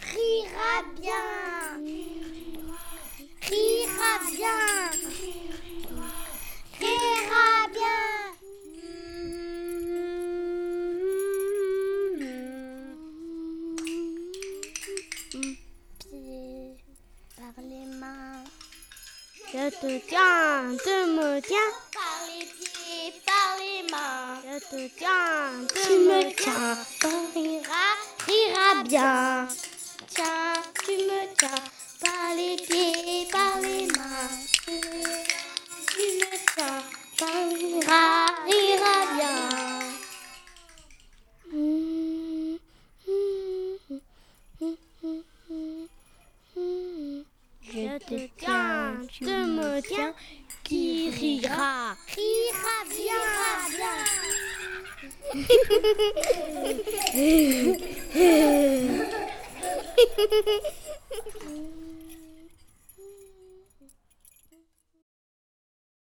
Rira bien. Rira bien. Je te tiens, tu me tiens. Par les pieds, par les mains. Je te tiens, tu, Tu me tiens. tiens, rira, rira bien. Tiens, tu me tiens par les pieds, par les mains. Tu me tiens, par rira, rira bien. Je te tiens, tu me tiens. Qui rira Rira bien, rira bien.